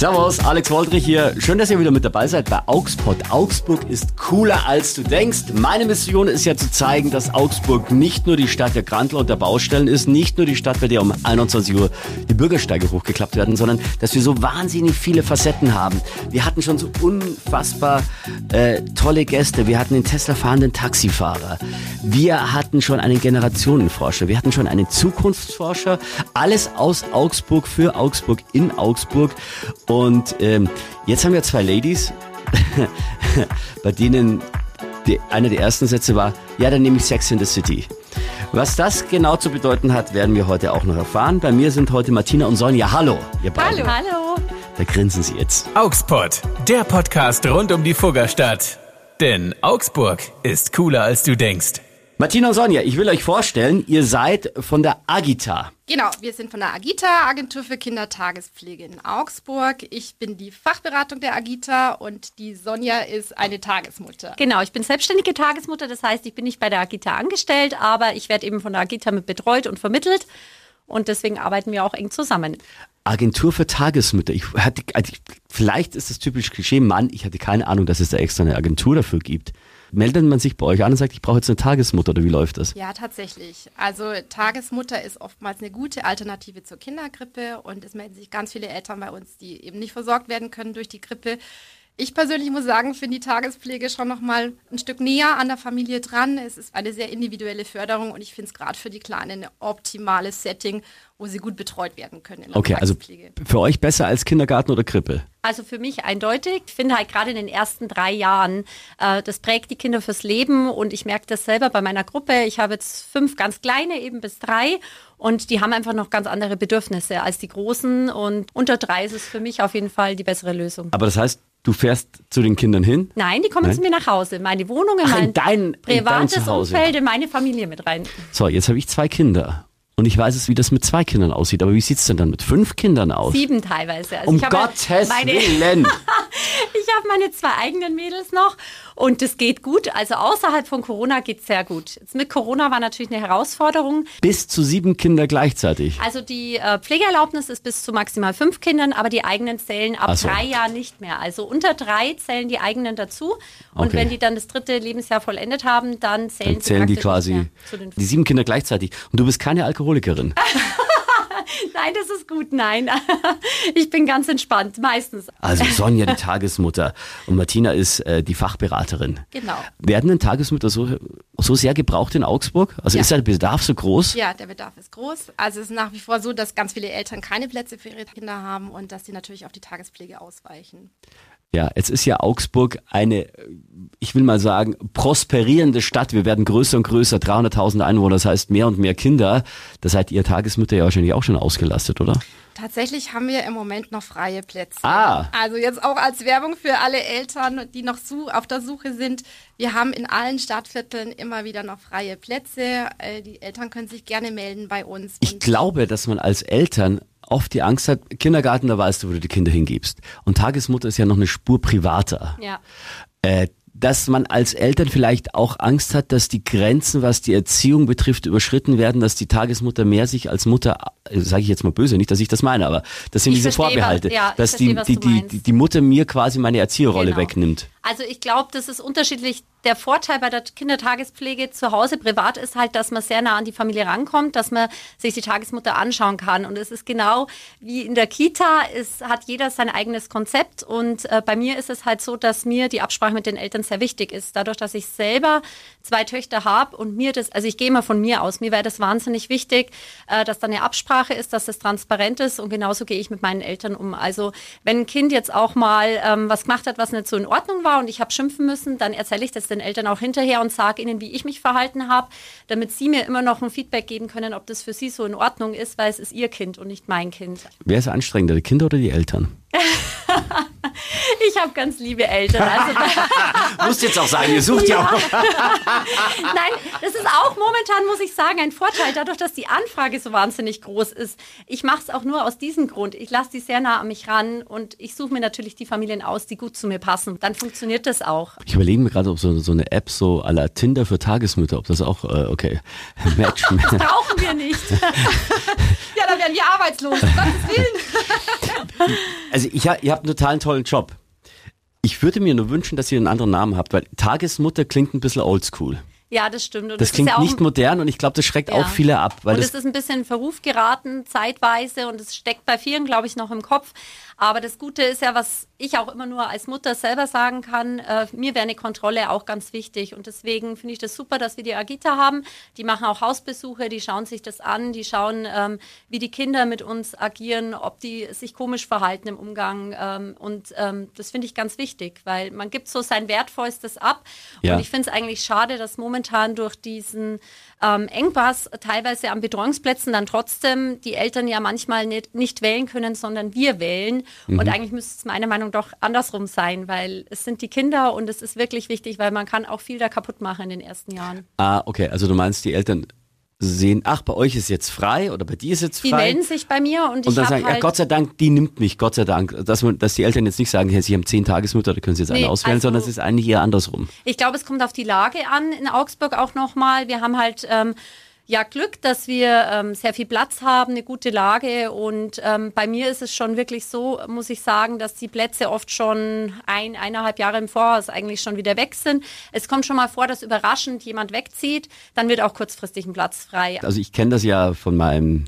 Servus, Alex Woldrich hier. Schön, dass ihr wieder mit dabei seid bei Augsburg. Augsburg ist cooler als du denkst. Meine Mission ist ja zu zeigen, dass Augsburg nicht nur die Stadt der Grandler und der Baustellen ist, nicht nur die Stadt, bei der um 21 Uhr die Bürgersteige hochgeklappt werden, sondern dass wir so wahnsinnig viele Facetten haben. Wir hatten schon so unfassbar äh, tolle Gäste. Wir hatten den Tesla fahrenden Taxifahrer. Wir hatten schon einen Generationenforscher. Wir hatten schon einen Zukunftsforscher. Alles aus Augsburg für Augsburg in Augsburg. Und ähm, jetzt haben wir zwei Ladies, bei denen die, einer der ersten Sätze war, ja, dann nehme ich Sex in the City. Was das genau zu bedeuten hat, werden wir heute auch noch erfahren. Bei mir sind heute Martina und Sonja. Hallo, ihr beiden. Hallo. Hallo. Da grinsen sie jetzt. Augsburg, der Podcast rund um die Fuggerstadt. Denn Augsburg ist cooler als du denkst. Martina und Sonja, ich will euch vorstellen, ihr seid von der Agita. Genau, wir sind von der Agita, Agentur für Kindertagespflege in Augsburg. Ich bin die Fachberatung der Agita und die Sonja ist eine Tagesmutter. Genau, ich bin selbstständige Tagesmutter, das heißt, ich bin nicht bei der Agita angestellt, aber ich werde eben von der Agita mit betreut und vermittelt und deswegen arbeiten wir auch eng zusammen. Agentur für Tagesmütter. Ich hatte, also vielleicht ist das typisch Klischee, Mann, ich hatte keine Ahnung, dass es da extra eine Agentur dafür gibt. Meldet man sich bei euch an und sagt, ich brauche jetzt eine Tagesmutter oder wie läuft das? Ja, tatsächlich. Also Tagesmutter ist oftmals eine gute Alternative zur Kindergrippe und es melden sich ganz viele Eltern bei uns, die eben nicht versorgt werden können durch die Grippe. Ich persönlich muss sagen, finde die Tagespflege schon noch mal ein Stück näher an der Familie dran. Es ist eine sehr individuelle Förderung und ich finde es gerade für die Kleinen ein optimales Setting, wo sie gut betreut werden können. okay, also für euch besser als Kindergarten oder Krippe? Also für mich eindeutig. Ich finde halt gerade in den ersten drei Jahren, äh, das prägt die Kinder fürs Leben und ich merke das selber bei meiner Gruppe. Ich habe jetzt fünf ganz kleine, eben bis drei und die haben einfach noch ganz andere Bedürfnisse als die großen und unter drei ist es für mich auf jeden Fall die bessere Lösung. Aber das heißt, Du fährst zu den Kindern hin? Nein, die kommen Nein? zu mir nach Hause. Meine Wohnung, in Ach, mein in dein, privates in dein Umfeld, in meine Familie mit rein. So, jetzt habe ich zwei Kinder. Und ich weiß es, wie das mit zwei Kindern aussieht. Aber wie sieht es denn dann mit fünf Kindern aus? Sieben teilweise. Also um Gottes meine, Willen. ich habe meine zwei eigenen Mädels noch und es geht gut. Also außerhalb von Corona geht es sehr gut. Jetzt mit Corona war natürlich eine Herausforderung. Bis zu sieben Kinder gleichzeitig? Also die äh, Pflegeerlaubnis ist bis zu maximal fünf Kindern, aber die eigenen zählen ab so. drei Jahren nicht mehr. Also unter drei zählen die eigenen dazu. Und okay. wenn die dann das dritte Lebensjahr vollendet haben, dann zählen, dann zählen die quasi die sieben Kinder gleichzeitig. Und du bist keine Alkohol Alkoholikerin? Nein, das ist gut. Nein, ich bin ganz entspannt, meistens. Also Sonja, die Tagesmutter und Martina ist äh, die Fachberaterin. Genau. Werden denn Tagesmütter so, so sehr gebraucht in Augsburg? Also ja. ist der Bedarf so groß? Ja, der Bedarf ist groß. Also es ist nach wie vor so, dass ganz viele Eltern keine Plätze für ihre Kinder haben und dass sie natürlich auf die Tagespflege ausweichen. Ja, jetzt ist ja Augsburg eine, ich will mal sagen, prosperierende Stadt. Wir werden größer und größer, 300.000 Einwohner, das heißt mehr und mehr Kinder. Da seid ihr Tagesmütter ja wahrscheinlich auch schon ausgelastet, oder? Tatsächlich haben wir im Moment noch freie Plätze. Ah. Also jetzt auch als Werbung für alle Eltern, die noch auf der Suche sind. Wir haben in allen Stadtvierteln immer wieder noch freie Plätze. Äh, die Eltern können sich gerne melden bei uns. Ich glaube, dass man als Eltern oft die Angst hat, Kindergarten, da weißt du, wo du die Kinder hingibst. Und Tagesmutter ist ja noch eine Spur privater. Ja. Äh, dass man als Eltern vielleicht auch Angst hat, dass die Grenzen, was die Erziehung betrifft, überschritten werden, dass die Tagesmutter mehr sich als Mutter, äh, sage ich jetzt mal böse, nicht, dass ich das meine, aber das sind ich diese verstehe, Vorbehalte, ja, dass verstehe, die, die, die, die Mutter mir quasi meine Erzieherrolle genau. wegnimmt. Also ich glaube, das ist unterschiedlich. Der Vorteil bei der Kindertagespflege zu Hause privat ist halt, dass man sehr nah an die Familie rankommt, dass man sich die Tagesmutter anschauen kann. Und es ist genau wie in der Kita, es hat jeder sein eigenes Konzept. Und äh, bei mir ist es halt so, dass mir die Absprache mit den Eltern sehr wichtig ist. Dadurch, dass ich selber zwei Töchter habe und mir das, also ich gehe immer von mir aus, mir wäre das wahnsinnig wichtig, äh, dass da eine Absprache ist, dass das transparent ist. Und genauso gehe ich mit meinen Eltern um. Also wenn ein Kind jetzt auch mal ähm, was gemacht hat, was nicht so in Ordnung war, war und ich habe schimpfen müssen, dann erzähle ich das den Eltern auch hinterher und sage ihnen, wie ich mich verhalten habe, damit sie mir immer noch ein Feedback geben können, ob das für sie so in Ordnung ist, weil es ist ihr Kind und nicht mein Kind. Wer ist anstrengender, die Kinder oder die Eltern? ich habe ganz liebe Eltern. Also Musst jetzt auch sagen, ihr sucht ja, ja auch. Nein, das ist auch momentan, muss ich sagen, ein Vorteil, dadurch, dass die Anfrage so wahnsinnig groß ist. Ich mache es auch nur aus diesem Grund. Ich lasse die sehr nah an mich ran und ich suche mir natürlich die Familien aus, die gut zu mir passen. Dann funktioniert das auch. Ich überlege mir gerade, ob so, so eine App so à la Tinder für Tagesmütter, ob das auch, äh, okay, Match. das brauchen wir nicht. ja, dann werden wir arbeitslos. Gottes Willen. also ich, ihr habt einen totalen tollen Job. Ich würde mir nur wünschen, dass ihr einen anderen Namen habt, weil Tagesmutter klingt ein bisschen oldschool. Ja, das stimmt. Und Das ist klingt ja auch nicht modern und ich glaube, das schreckt Ja. auch viele ab. Weil und das, es ist ein bisschen in Verruf geraten, zeitweise, und es steckt bei vielen, glaube ich, noch im Kopf. Aber das Gute ist ja, was ich auch immer nur als Mutter selber sagen kann, äh, mir wäre eine Kontrolle auch ganz wichtig. Und deswegen finde ich das super, dass wir die Agita haben. Die machen auch Hausbesuche, die schauen sich das an, die schauen, ähm, wie die Kinder mit uns agieren, ob die sich komisch verhalten im Umgang. Ähm, und ähm, das finde ich ganz wichtig, weil man gibt so sein Wertvollstes ab. Ja. Und ich finde es eigentlich schade, dass momentan durch diesen ähm, Engpass teilweise an Betreuungsplätzen dann trotzdem die Eltern ja manchmal nicht, nicht wählen können, sondern wir wählen. Und eigentlich müsste es meiner Meinung nach doch andersrum sein, weil es sind die Kinder und es ist wirklich wichtig, weil man kann auch viel da kaputt machen in den ersten Jahren. ah, okay, also du meinst, die Eltern sehen, ach, bei euch ist jetzt frei oder bei dir ist jetzt Die frei. melden sich bei mir und und ich dann habe sagen, halt ja, Gott sei Dank, die nimmt mich, Gott sei Dank. Dass, man, dass die Eltern jetzt nicht sagen, hey, sie haben zehn Tagesmutter, da können sie jetzt eine Nee, auswählen, also- sondern es ist eigentlich eher andersrum. Ich glaube, es kommt auf die Lage an in Augsburg auch nochmal. Wir haben halt ähm, ja Glück, dass wir ähm, sehr viel Platz haben, eine gute Lage. Und ähm, bei mir ist es schon wirklich so, muss ich sagen, dass die Plätze oft schon ein, eineinhalb Jahre im Voraus eigentlich schon wieder weg sind. Es kommt schon mal vor, dass überraschend jemand wegzieht, dann wird auch kurzfristig ein Platz frei. Also ich kenne das ja von meinem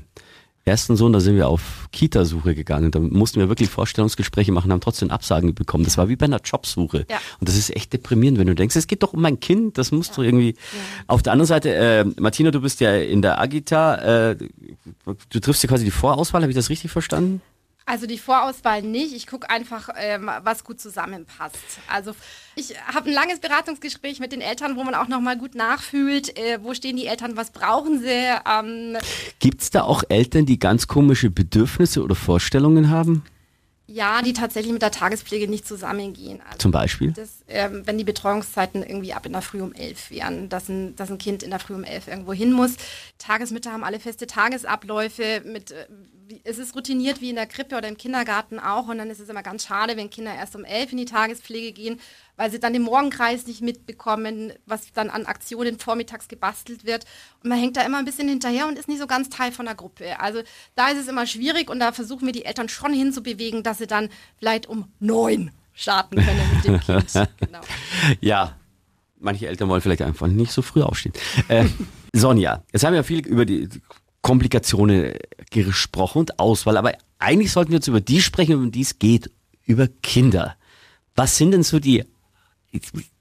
ersten Sohn, da sind wir auf Kita-Suche gegangen. Da mussten wir wirklich Vorstellungsgespräche machen, haben trotzdem Absagen bekommen. Das war wie bei einer Jobsuche. Ja. Und das ist echt deprimierend, wenn du denkst, es geht doch um mein Kind, das musst du irgendwie. Auf der anderen Seite, äh, Martina, du bist ja in der Agita, äh, du triffst ja quasi die Vorauswahl, habe ich das richtig verstanden? Also die Vorauswahl nicht. Ich gucke einfach, ähm, was gut zusammenpasst. Also ich habe ein langes Beratungsgespräch mit den Eltern, wo man auch nochmal gut nachfühlt, äh, wo stehen die Eltern, was brauchen sie. Ähm, Gibt's da auch Eltern, die ganz komische Bedürfnisse oder Vorstellungen haben? ja, die tatsächlich mit der Tagespflege nicht zusammengehen. Also Zum Beispiel? das, ähm, wenn die Betreuungszeiten irgendwie ab in der Früh um elf wären, dass ein, dass ein Kind in der Früh um elf irgendwo hin muss. Tagesmütter haben alle feste Tagesabläufe. Mit, äh, wie, es ist routiniert wie in der Krippe oder im Kindergarten auch. Und dann ist es immer ganz schade, wenn Kinder erst um elf in die Tagespflege gehen, weil sie dann den Morgenkreis nicht mitbekommen, was dann an Aktionen vormittags gebastelt wird. Und man hängt da immer ein bisschen hinterher und ist nicht so ganz Teil von der Gruppe. Also da ist es immer schwierig und da versuchen wir die Eltern schon hinzubewegen, dass sie dann vielleicht um neun starten können mit dem Kind. Genau. Ja, manche Eltern wollen vielleicht einfach nicht so früh aufstehen. Äh, Sonja, jetzt haben wir ja viel über die Komplikationen gesprochen und Auswahl, aber eigentlich sollten wir jetzt über die sprechen, um die es geht, über Kinder. Was sind denn so die,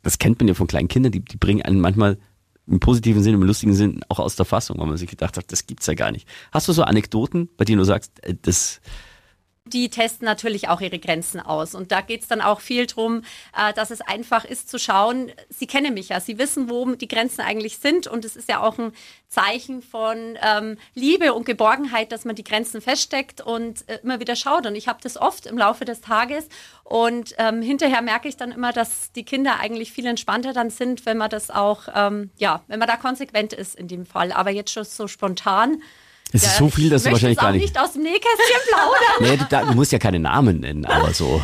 das kennt man ja von kleinen Kindern, die, die bringen einen manchmal im positiven Sinn, im lustigen Sinn auch aus der Fassung, weil man sich gedacht hat, das gibt's ja gar nicht. Hast du so Anekdoten, bei denen du sagst, äh, das, die testen natürlich auch ihre Grenzen aus. Und da geht es dann auch viel drum, äh, dass es einfach ist zu schauen, sie kennen mich ja, sie wissen, wo die Grenzen eigentlich sind. Und es ist ja auch ein Zeichen von ähm, Liebe und Geborgenheit, dass man die Grenzen feststeckt und äh, immer wieder schaut. Und ich habe das oft im Laufe des Tages. Und ähm, hinterher merke ich dann immer, dass die Kinder eigentlich viel entspannter dann sind, wenn man das auch, ähm, ja, wenn man da konsequent ist in dem Fall. Aber jetzt schon so spontan. Es ist so viel, dass du wahrscheinlich gar nicht. nicht aus dem Nähkästchen plaudern. Nee, du, da- du musst ja keine Namen nennen, aber so.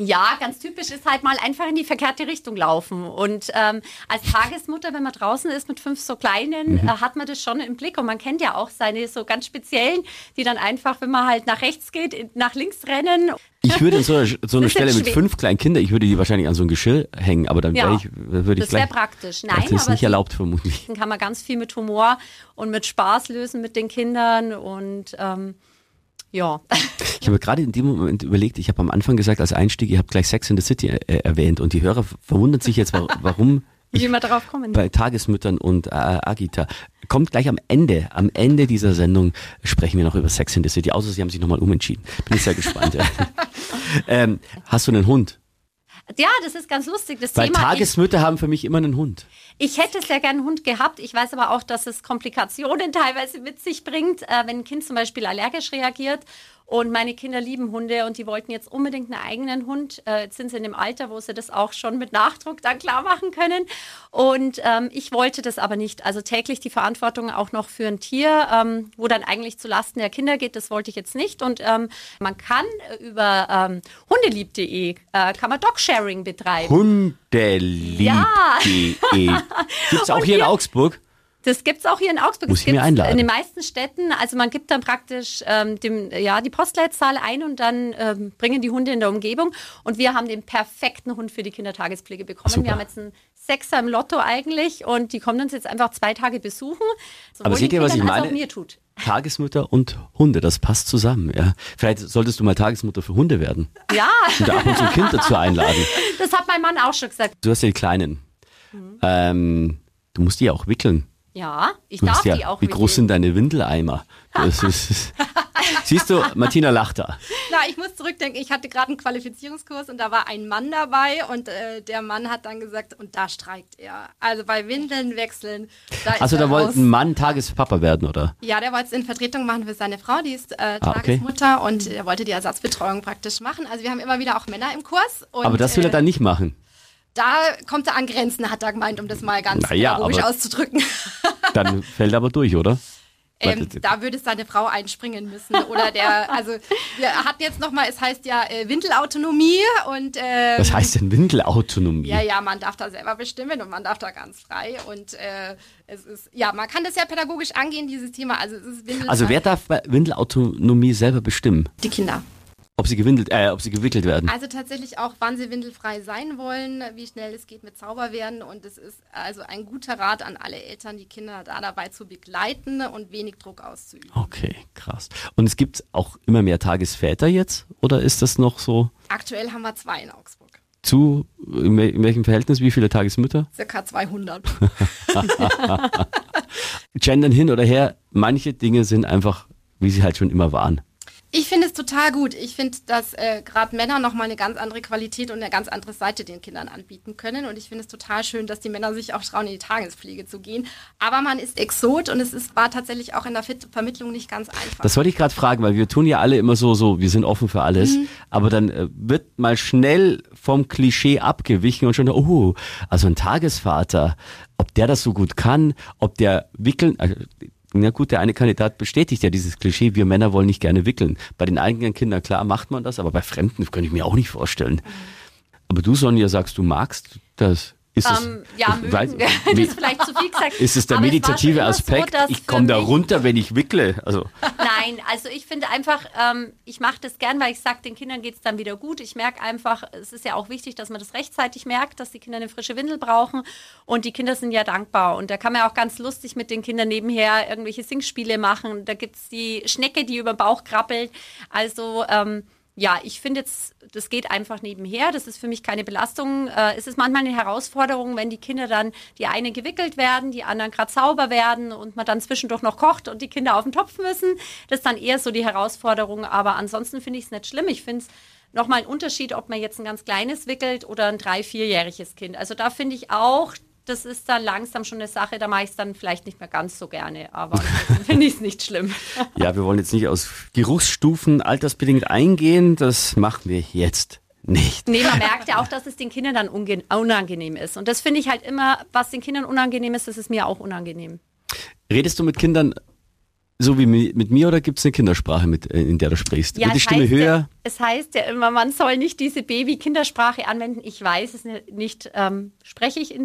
Ja, ganz typisch ist halt mal einfach in die verkehrte Richtung laufen. Und ähm, als Tagesmutter, wenn man draußen ist mit fünf so Kleinen, Mhm. äh, hat man das schon im Blick. Und man kennt ja auch seine so ganz speziellen, die dann einfach, wenn man halt nach rechts geht, nach links rennen. Ich würde in so einer, so Das ist Stelle mit fünf kleinen Kindern, ich würde die wahrscheinlich an so ein Geschirr hängen, aber dann Ja, wäre ich, würde ich das wäre praktisch. das Nein, ist aber nicht erlaubt vermutlich. Dann kann man ganz viel mit Humor und mit Spaß lösen mit den Kindern. Und ähm, ja. Ich habe gerade in dem Moment überlegt, ich habe am Anfang gesagt, als Einstieg, ihr habt gleich Sex in the City äh, erwähnt und die Hörer verwundern sich jetzt, wa- warum Wie ich wir darauf kommen. bei Tagesmüttern und äh, Agita. Kommt gleich am Ende, am Ende dieser Sendung sprechen wir noch über Sex in the City, außer sie haben sich nochmal umentschieden. Bin ich sehr gespannt. ähm, hast du einen Hund? Ja, das ist ganz lustig. Das Weil Thema. Ich, Tagesmütter haben für mich immer einen Hund. Ich hätte sehr gern einen Hund gehabt. Ich weiß aber auch, dass es Komplikationen teilweise mit sich bringt, äh, wenn ein Kind zum Beispiel allergisch reagiert. Und meine Kinder lieben Hunde und die wollten jetzt unbedingt einen eigenen Hund. Äh, jetzt sind sie in dem Alter, wo sie das auch schon mit Nachdruck dann klar machen können. Und ähm, ich wollte das aber nicht. Also täglich die Verantwortung auch noch für ein Tier, ähm, wo dann eigentlich zu Lasten der Kinder geht, das wollte ich jetzt nicht. Und ähm, man kann äh, über ähm, hundelieb.de äh, kann man Dogsharing betreiben. Hundelieb.de. Gibt's auch Und hier in hier- Augsburg? Das gibt es auch hier in Augsburg. Muss das ich mir einladen. In den meisten Städten. Also man gibt dann praktisch ähm, dem, ja, die Postleitzahl ein und dann ähm, bringen die Hunde in der Umgebung. Und wir haben den perfekten Hund für die Kindertagespflege bekommen. Super. Wir haben jetzt einen Sechser im Lotto eigentlich und die kommen uns jetzt einfach zwei Tage besuchen. Aber seht den ihr, was ich meine? Auch mir tut. Tagesmutter und Hunde, das passt zusammen. Ja. Vielleicht solltest du mal Tagesmutter für Hunde werden Ja, und da ab und zu ein Kind dazu einladen. das hat mein Mann auch schon gesagt. Du hast die Kleinen. Mhm. Ähm, du musst die ja auch wickeln. Ja, ich Du darf ja, die auch wie groß sind deine Windeleimer? Das ist, siehst du, Martina lacht da. Na, ich muss zurückdenken, ich hatte gerade einen Qualifizierungskurs und da war ein Mann dabei und äh, der Mann hat dann gesagt, und da streikt er. Also bei Windeln wechseln. Da Also da wollte ein Mann Tagespapa werden, oder? Ja, der wollte es in Vertretung machen für seine Frau, die ist äh, Ah, okay. Tagesmutter und er wollte die Ersatzbetreuung praktisch machen. Also wir haben immer wieder auch Männer im Kurs. Und, Aber das will er äh, dann nicht machen. Da kommt er an Grenzen, hat er gemeint, um das mal ganz Naja, aber- auszudrücken. Dann fällt er aber durch, oder? Ähm, da würde seine Frau einspringen müssen. Oder der, also wir hatten jetzt nochmal, es heißt ja äh, Windelautonomie und ähm, Was heißt denn Windelautonomie? ja, ja, man darf da selber bestimmen und man darf da ganz frei. Und äh, es ist, ja, man kann das ja pädagogisch angehen, dieses Thema. Also es ist Windelfrei. Also wer darf bei Windelautonomie selber bestimmen, Die Kinder. Ob sie gewindelt, äh, ob sie gewickelt werden? Also tatsächlich auch, wann sie windelfrei sein wollen, wie schnell es geht mit Zauberwerden. Und es ist also ein guter Rat an alle Eltern, die Kinder da dabei zu begleiten und wenig Druck auszuüben. Okay, krass. Und es gibt auch immer mehr Tagesväter jetzt? Oder ist das noch so Aktuell haben wir zwei in Augsburg. zu, in wel- in welchem Verhältnis, wie viele Tagesmütter? Circa 200. Gendern hin oder her, manche Dinge sind einfach, wie sie halt schon immer waren. Ich finde es total gut. Ich finde, dass äh, gerade Männer nochmal eine ganz andere Qualität und eine ganz andere Seite den Kindern anbieten können. Und ich finde es total schön, dass die Männer sich auch trauen, in die Tagespflege zu gehen. Aber man ist Exot und es ist, war tatsächlich auch in der Fit Vermittlung nicht ganz einfach. Das wollte ich gerade fragen, weil wir tun ja alle immer so, so, wir sind offen für alles, aber dann äh, wird mal schnell vom Klischee abgewichen und schon, oh, also ein Tagesvater, ob der das so gut kann, ob der wickeln, also, na gut, der eine Kandidat bestätigt ja dieses Klischee, wir Männer wollen nicht gerne wickeln. Bei den eigenen Kindern, klar, macht man das, aber bei Fremden könnte ich mir auch nicht vorstellen. Aber du, Sonja, sagst, du magst das. Ist es, Ähm, ja, ich weiß- mögen. das ist vielleicht zu viel gesagt. ist es der meditative so, Aspekt? dass ich komme da runter, wenn ich wickle. Also, Nein, also ich finde einfach, ähm, ich mache das gern, weil ich sage, den Kindern geht es dann wieder gut. Ich merke einfach, es ist ja auch wichtig, dass man das rechtzeitig merkt, dass die Kinder eine frische Windel brauchen. Und die Kinder sind ja dankbar. Und da kann man auch ganz lustig mit den Kindern nebenher irgendwelche Singspiele machen. Da gibt es die Schnecke, die über den Bauch krabbelt. Also ähm, ja, ich finde jetzt, das geht einfach nebenher. Das ist für mich keine Belastung. Äh, es ist manchmal eine Herausforderung, wenn die Kinder dann, die eine gewickelt werden, die anderen gerade sauber werden und man dann zwischendurch noch kocht und die Kinder auf den Topf müssen. Das ist dann eher so die Herausforderung. Aber ansonsten finde ich es nicht schlimm. Ich finde es nochmal ein Unterschied, ob man jetzt ein ganz kleines wickelt oder ein drei-, vierjähriges Kind. Also da finde ich auch, das ist dann langsam schon eine Sache, da mache ich es dann vielleicht nicht mehr ganz so gerne, aber finde ich es nicht schlimm. Ja, wir wollen jetzt nicht aus Geruchsstufen altersbedingt eingehen. Das machen wir jetzt nicht. Nee, man merkt ja auch, dass es den Kindern dann unangenehm ist. Und das finde ich halt immer, was den Kindern unangenehm ist, das ist mir auch unangenehm. Redest du mit Kindern so wie mi- mit mir oder gibt es eine Kindersprache, mit, äh, in der du sprichst? Wird die Stimme höher? Ja, es heißt ja immer, man soll nicht diese Baby-Kindersprache anwenden. Ich weiß es nicht. Ähm, spreche ich in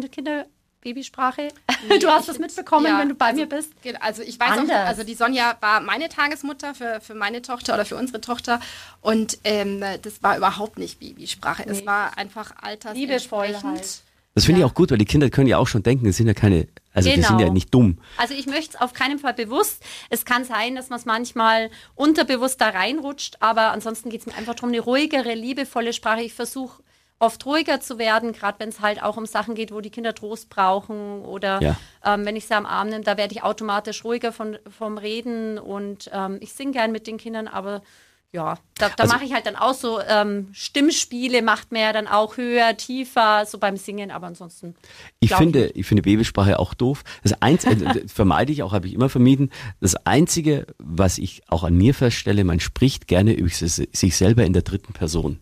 der Kinderbabysprache? du hast das mitbekommen, Ja, wenn du bei also, mir bist. Also ich weiß Anders. auch, also die Sonja war meine Tagesmutter für, für meine Tochter oder für unsere Tochter und ähm, das war überhaupt nicht Babysprache. Es Nee. war einfach altersentsprechend. halt. Das finde Ja. ich auch gut, weil die Kinder können ja auch schon denken, es sind ja keine, also die sind Genau. ja nicht dumm. Also ich möchte es auf keinen Fall bewusst. Es kann sein, dass man es manchmal unterbewusst da reinrutscht, aber ansonsten geht es mir einfach darum, eine ruhigere, liebevolle Sprache. Ich versuche oft ruhiger zu werden, gerade wenn es halt auch um Sachen geht, wo die Kinder Trost brauchen oder Ja. ähm, wenn ich sie am Arm nehme, da werde ich automatisch ruhiger von, vom Reden und ähm, ich singe gern mit den Kindern, aber ja, da, da Also- mache ich halt dann auch so ähm, Stimmspiele, macht mir dann auch höher, tiefer, so beim Singen, aber ansonsten. Ich finde, nicht. ich finde Babysprache auch doof. Das Einzige, äh, vermeide ich auch, habe ich immer vermieden. Das Einzige, was ich auch an mir feststelle, man spricht gerne über sich selber in der dritten Person.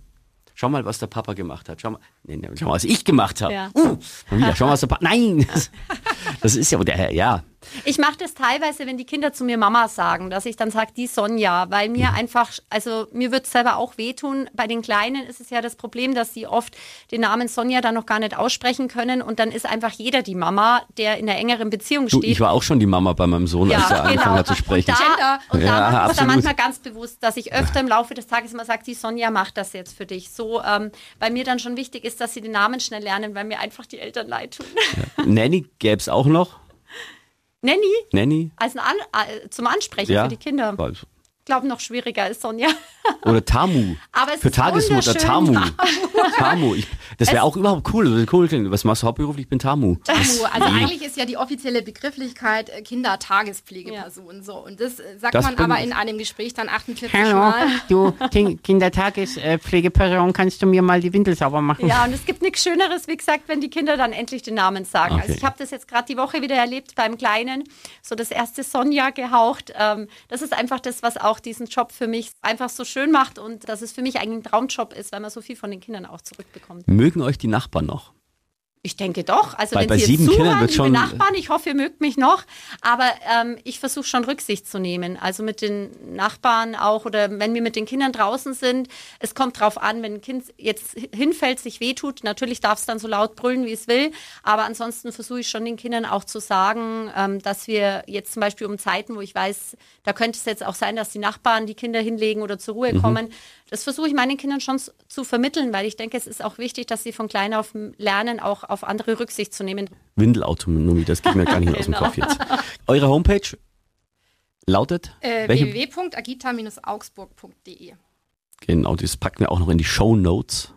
Schau mal, was der Papa gemacht hat. Schau mal, nee, nee, schau mal was ich gemacht habe. Ja. Uh, wieder, schau mal, was der Papa. Nein! Das ist ja, der, ja, Ich mache das teilweise, wenn die Kinder zu mir Mama sagen, dass ich dann sage, die Sonja, weil mir Mhm. einfach, also mir wird es selber auch wehtun. Bei den Kleinen ist es ja das Problem, dass sie oft den Namen Sonja dann noch gar nicht aussprechen können und dann ist einfach jeder die Mama, der in einer engeren Beziehung Du, steht. ich war auch schon die Mama bei meinem Sohn, als er angefangen hat zu sprechen. Und da, und Ja, da mache ich es dann manchmal ganz bewusst, dass ich öfter im Laufe des Tages immer sage, die Sonja macht das jetzt für dich. So, ähm, weil mir dann schon wichtig ist, dass sie den Namen schnell lernen, weil mir einfach die Eltern leid tun. Nanny gäbe es auch noch. Nanny Nanny? als ein An äh, zum Ansprechen Ja. für die Kinder. Ich glaube, noch schwieriger ist Sonja. Oder Tamu. Aber es Für Tagesmutter wunderschön. Tamu. Tamu. Ich, das wäre auch überhaupt cool. Cool. klingen. Was machst du hauptberuflich? Ich bin Tamu. Tamu. Also eigentlich ist ja die offizielle Begrifflichkeit äh, Kindertagespflegeperson. So. Und das äh, sagt Das man aber in einem Gespräch dann 48 Hallo, Mal. du Kin- Kindertagespflegeperson, kannst du mir mal die Windel sauber machen? Ja, und es gibt nichts Schöneres, wie gesagt, wenn die Kinder dann endlich den Namen sagen. Okay. Also ich habe das jetzt gerade die Woche wieder erlebt beim Kleinen, so das erste Sonja gehaucht. Ähm, das ist einfach das, was auch diesen Job für mich einfach so schön macht und dass es für mich eigentlich ein Traumjob ist, weil man so viel von den Kindern auch zurückbekommt. Mögen euch die Nachbarn noch? Ich denke doch. Also Weil wenn bei Sie jetzt zuhören, liebe schon- Nachbarn, ich hoffe, ihr mögt mich noch. Aber ähm, ich versuche schon Rücksicht zu nehmen. Also mit den Nachbarn auch oder wenn wir mit den Kindern draußen sind. Es kommt drauf an, wenn ein Kind jetzt hinfällt, sich wehtut. Natürlich darf es dann so laut brüllen, wie es will. Aber ansonsten versuche ich schon den Kindern auch zu sagen, ähm, dass wir jetzt zum Beispiel um Zeiten, wo ich weiß, da könnte es jetzt auch sein, dass die Nachbarn die Kinder hinlegen oder zur Mhm. Ruhe kommen. Das versuche ich meinen Kindern schon zu vermitteln, weil ich denke, es ist auch wichtig, dass sie von klein auf lernen, auch auf andere Rücksicht zu nehmen. Windelautonomie, das geht mir gar nicht mehr aus dem Genau. Kopf jetzt. Eure Homepage lautet? Äh, www.agita-augsburg.de Genau, das packen wir auch noch in die Show Notes.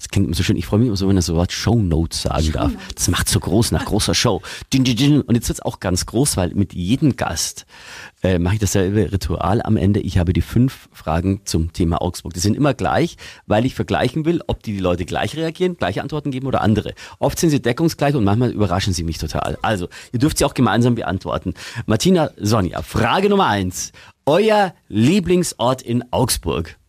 Das klingt immer so schön. Ich freue mich immer so, wenn er so Wort Show Notes sagen darf. Das macht so groß nach großer Show. Und jetzt wird's auch ganz groß, weil mit jedem Gast äh, mache ich dasselbe Ritual am Ende. Ich habe die fünf Fragen zum Thema Augsburg. Die sind immer gleich, weil ich vergleichen will, ob die, die Leute gleich reagieren, gleiche Antworten geben oder andere. Oft sind sie deckungsgleich und manchmal überraschen sie mich total. Also, ihr dürft sie auch gemeinsam beantworten. Martina, Sonja, Frage Nummer eins. Euer Lieblingsort in Augsburg?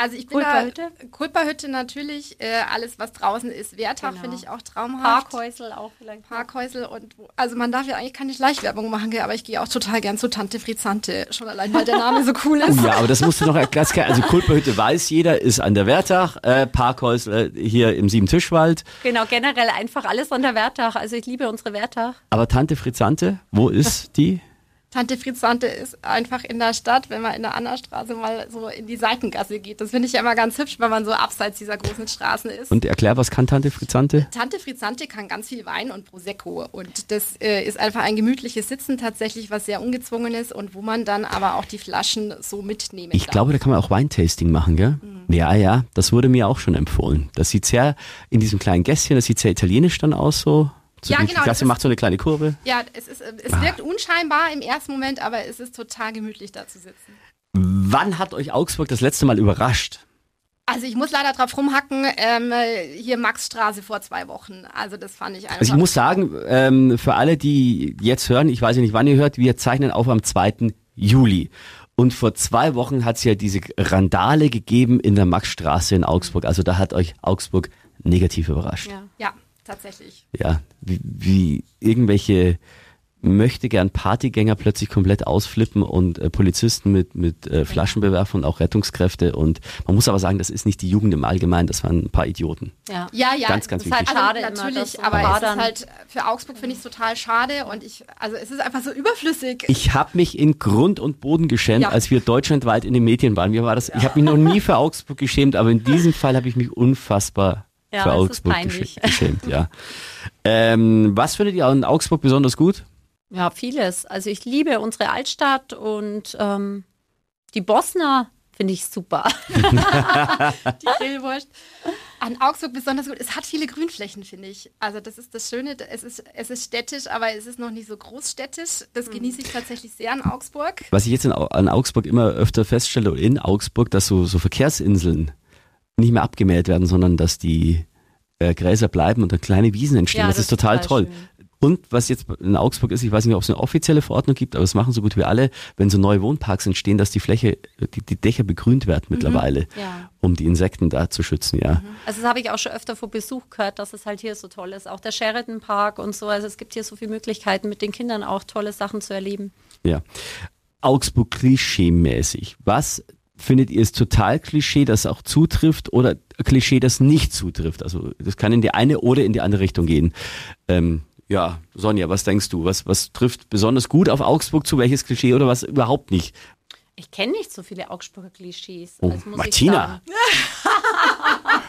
Also ich bin Kulperhütte? da Kulperhütte natürlich, äh, alles was draußen ist. Wertach Genau. finde ich auch traumhaft. Parkhäusel auch vielleicht. Parkhäusel und wo- also man darf ja eigentlich keine Schleichwerbung machen, aber ich gehe auch total gern zu Tante Frizante, schon allein weil der Name so cool ist. Oh ja, aber das musst du noch erklären. Also Kulperhütte weiß jeder, ist an der Wertach, äh, Parkhäusl äh, hier im Siebentischwald. Genau, generell einfach alles an der Wertach. Also ich liebe unsere Wertach. Aber Tante Frizzante, wo ist die? Tante Frizante ist einfach in der Stadt, wenn man in der Annastraße mal so in die Seitengasse geht. Das finde ich ja immer ganz hübsch, wenn man so abseits dieser großen Straßen ist. Und erklär, was kann Tante Frizzante? Tante Frizante kann ganz viel Wein und Prosecco und das äh, ist einfach ein gemütliches Sitzen tatsächlich, was sehr ungezwungen ist und wo man dann aber auch die Flaschen so mitnehmen Ich darf. glaube, da kann man auch Weintasting machen, gell? Ja, ja, das wurde mir auch schon empfohlen. Das sieht sehr, in diesem kleinen Gässchen, das sieht sehr italienisch dann aus so. So Ja, die genau, das Klasse ist- macht so eine kleine Kurve. Ja, es, ist, äh, es Ah. wirkt unscheinbar im ersten Moment, aber es ist total gemütlich da zu sitzen. Wann hat euch Augsburg das letzte Mal überrascht? Also ich muss leider drauf rumhacken, ähm, hier Maxstraße vor zwei Wochen. Also das fand ich einfach. Also ich muss sagen, ähm, für alle, die jetzt hören, ich weiß ja nicht, wann ihr hört, wir zeichnen auf am 2. Juli. Und vor zwei Wochen hat es ja diese Randale gegeben in der Maxstraße in Augsburg. Also da hat euch Augsburg negativ überrascht. Ja. ja, tatsächlich. Ja, wie, wie irgendwelche möchte gern Partygänger plötzlich komplett ausflippen und äh, Polizisten mit, mit äh, Flaschen bewerfen und auch Rettungskräfte. Und man muss aber sagen, das ist nicht die Jugend im Allgemeinen, das waren ein paar Idioten. Ja. Ja, ja. Ganz, ganz das ist halt wichtig. Also schade immer, natürlich, so aber es ist halt für Augsburg finde ich es total schade und ich, also es ist einfach so überflüssig. Ich habe mich in Grund und Boden geschämt, Ja. als wir deutschlandweit in den Medien waren. Mir war das, ich habe mich noch nie für Augsburg geschämt, aber in diesem Fall habe ich mich unfassbar Ja, für das ist Augsburg peinlich. gesch- geschämt. Ja. Ähm, was findet ihr an Augsburg besonders gut? Ja, vieles. Also ich liebe unsere Altstadt und ähm, die Bosner finde ich super. die Grillwurst. An Augsburg besonders gut. Es hat viele Grünflächen, finde ich. Also das ist das Schöne. Es ist, es ist städtisch, aber es ist noch nicht so großstädtisch. Das Mhm. genieße ich tatsächlich sehr an Augsburg. Was ich jetzt in, an Augsburg immer öfter feststelle, in Augsburg, dass so, so Verkehrsinseln nicht mehr abgemäht werden, sondern dass die äh, Gräser bleiben und da kleine Wiesen entstehen. Ja, das, das ist total, toll. Und was jetzt in Augsburg ist, ich weiß nicht, ob es eine offizielle Verordnung gibt, aber es machen so gut wie alle, wenn so neue Wohnparks entstehen, dass die Fläche, die, die Dächer begrünt werden mittlerweile, Ja. um die Insekten da zu schützen, ja. Also das habe ich auch schon öfter vor Besuch gehört, dass es halt hier so toll ist. Auch der Sheridan Park und so. Also es gibt hier so viele Möglichkeiten, mit den Kindern auch tolle Sachen zu erleben. Ja. Augsburg klischee-mäßig. Was findet ihr es total Klischee, das auch zutrifft oder Klischee, das nicht zutrifft? Also das kann in die eine oder in die andere Richtung gehen. Ähm, ja, Sonja, was denkst du? Was, was trifft besonders gut auf Augsburg zu? Welches Klischee oder was überhaupt nicht? Ich kenne nicht so viele Augsburger Klischees. Oh, also muss Martina.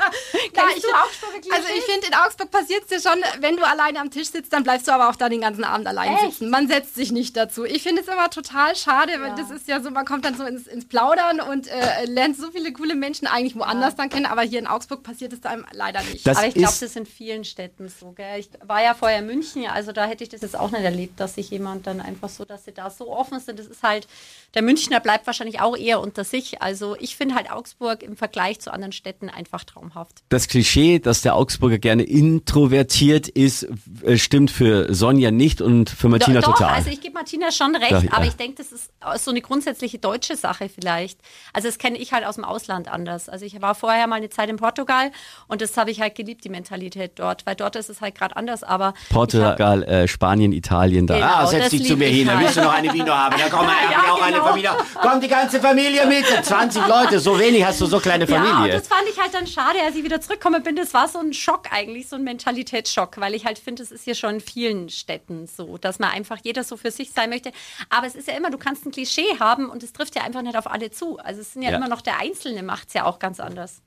Ja, Kennst ich, also ich finde, in Augsburg passiert es dir schon, wenn du alleine am Tisch sitzt, dann bleibst du aber auch da den ganzen Abend allein Echt? sitzen. Man setzt sich nicht dazu. Ich finde es immer total schade, weil das ist ja so, man kommt dann so ins, ins Plaudern und äh, lernt so viele coole Menschen eigentlich woanders dann kennen, aber hier in Augsburg passiert es einem leider nicht. Das Aber ich glaube, das ist in vielen Städten so. Gell? Ich war ja vorher in München, also da hätte ich das jetzt auch nicht erlebt, dass sich jemand dann einfach so, dass sie da so offen sind. Das ist halt, der Münchner bleibt wahrscheinlich auch eher unter sich. Also ich finde halt Augsburg im Vergleich zu anderen Städten einfach traumhaft. Das Klischee, dass der Augsburger gerne introvertiert ist, äh, stimmt für Sonja nicht und für Martina doch, total. also ich gebe Martina schon recht, Doch, ja. aber ich denke, das ist so eine grundsätzliche deutsche Sache vielleicht. Also das kenne ich halt aus dem Ausland anders. Also ich war vorher mal eine Zeit in Portugal und das habe ich halt geliebt, die Mentalität dort, weil dort ist es halt gerade anders, aber ich hab- Portugal, äh, Spanien, Italien, da. Genau, ah, setz dich zu mir hin, da halt. willst du noch eine Vino haben. Ja, komm mal, ich Ja, ja auch eine genau. Familie. Komm, die ganze Familie mit. 20 Leute, so wenig hast du so kleine Ja, Familie. das fand ich halt dann schade, als ich wieder zurückgekommen bin. Das war so ein Schock eigentlich, so ein Mentalitätsschock, weil ich halt finde, es ist hier schon in vielen Städten so, dass man einfach jeder so für sich sein möchte. Aber es ist ja immer, du kannst ein Klischee haben und es trifft ja einfach nicht auf alle zu. Also es sind ja, Ja. immer noch der Einzelne macht es ja auch ganz anders.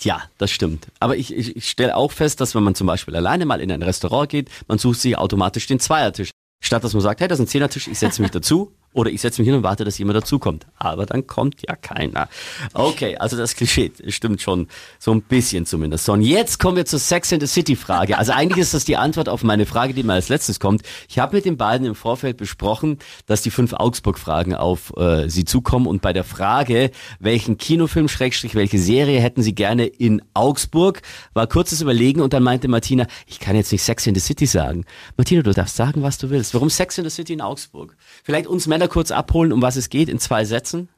Ja, das stimmt. Aber ich, ich, ich stelle auch fest, dass wenn man zum Beispiel alleine mal in ein Restaurant geht, man sucht sich automatisch den Zweiertisch. Statt dass man sagt, hey, das ist ein Zehnertisch, ich setze mich dazu. Oder ich setze mich hin und warte, dass jemand dazukommt. Aber dann kommt ja keiner. Okay, also das Klischee stimmt schon so ein bisschen zumindest. So, und jetzt kommen wir zur Sex in the City Frage. Also eigentlich ist das die Antwort auf meine Frage, die mir als letztes kommt. Ich habe mit den beiden im Vorfeld besprochen, dass die fünf Augsburg-Fragen auf äh, sie zukommen. Und bei der Frage, welchen Kinofilm, Schrägstrich, welche Serie hätten sie gerne in Augsburg, war kurzes Überlegen und dann meinte Martina, ich kann jetzt nicht Sex in the City sagen. Martina, du darfst sagen, was du willst. Warum Sex in the City in Augsburg? Vielleicht uns Männer kurz abholen, um was es geht, in zwei Sätzen.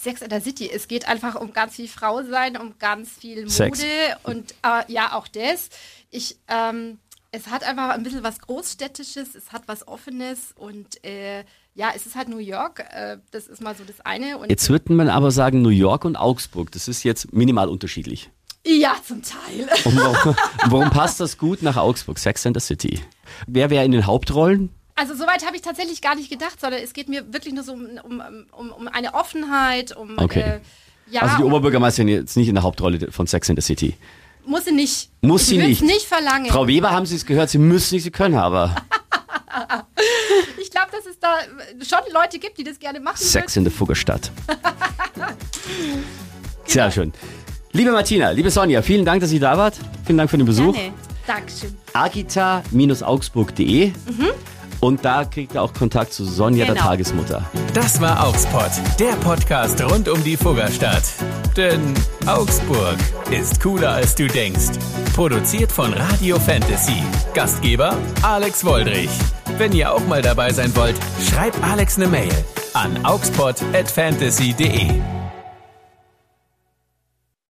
Sex in der City. Es geht einfach um ganz viel Frau sein, um ganz viel Mode Sex. und äh, ja, auch das. Ich, ähm, es hat einfach ein bisschen was Großstädtisches, es hat was Offenes und äh, ja, es ist halt New York. Äh, das ist mal so das eine. Und Jetzt würde man aber sagen, New York und Augsburg, das ist jetzt minimal unterschiedlich. ja, zum Teil. Und warum, warum passt das gut nach Augsburg, Sex in the City? Wer wäre in den Hauptrollen? Also soweit habe ich tatsächlich gar nicht gedacht, sondern es geht mir wirklich nur so um, um, um, eine Offenheit, um Okay. äh, ja, also die Oberbürgermeisterin jetzt nicht in der Hauptrolle von Sex in the City. muss sie nicht. Muss ich sie nicht. nicht verlangen. Frau Weber, haben Sie es gehört? Sie müssen nicht, Sie können aber. ich glaube, dass es da schon Leute gibt, die das gerne machen Sex würden. in der Fuggerstadt. Sehr schön. Liebe Martina, liebe Sonja, vielen Dank, dass ihr da wart. Vielen Dank für den Besuch. Gerne. Dankeschön. agita-augsburg.de und da kriegt ihr auch Kontakt zu Sonja, der Genau. Tagesmutter. Das war Augsburg, der Podcast rund um die Fuggerstadt. Denn Augsburg ist cooler als du denkst. Produziert von Radio Fantasy. Gastgeber Alex Woldrich. Wenn ihr auch mal dabei sein wollt, schreibt Alex eine Mail an augspot@fantasy.de.